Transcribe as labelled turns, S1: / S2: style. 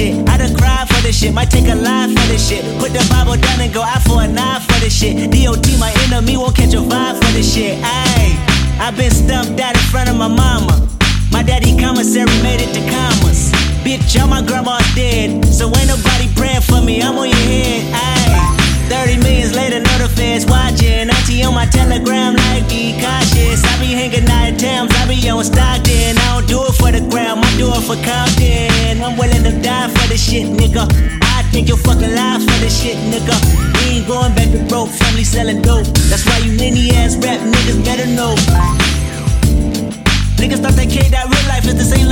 S1: shit. I done cried for this shit. Might take a line for this shit. Put the Bible down and go out for a nine for this shit. DOT, my enemy, won't catch a vibe for this shit. Ayy, i been stumped out in front of my mama. My daddy commissary made it to commas. Bitch, all my grandma's dead. So ain't nobody praying for me, I'm on your head. Ayy. 30 millions later, know the watching. Auntie on my telegram, like be cautious. I be hanging out at Thames, I be on Stockton. I don't do it for the gram, I do it for Compton. Die for this shit, nigga. I think you're fucking live for this shit, nigga. We ain't going back to broke, family selling dope. That's why you ninny ass rap niggas better know. Niggas thought they cared that real life is the same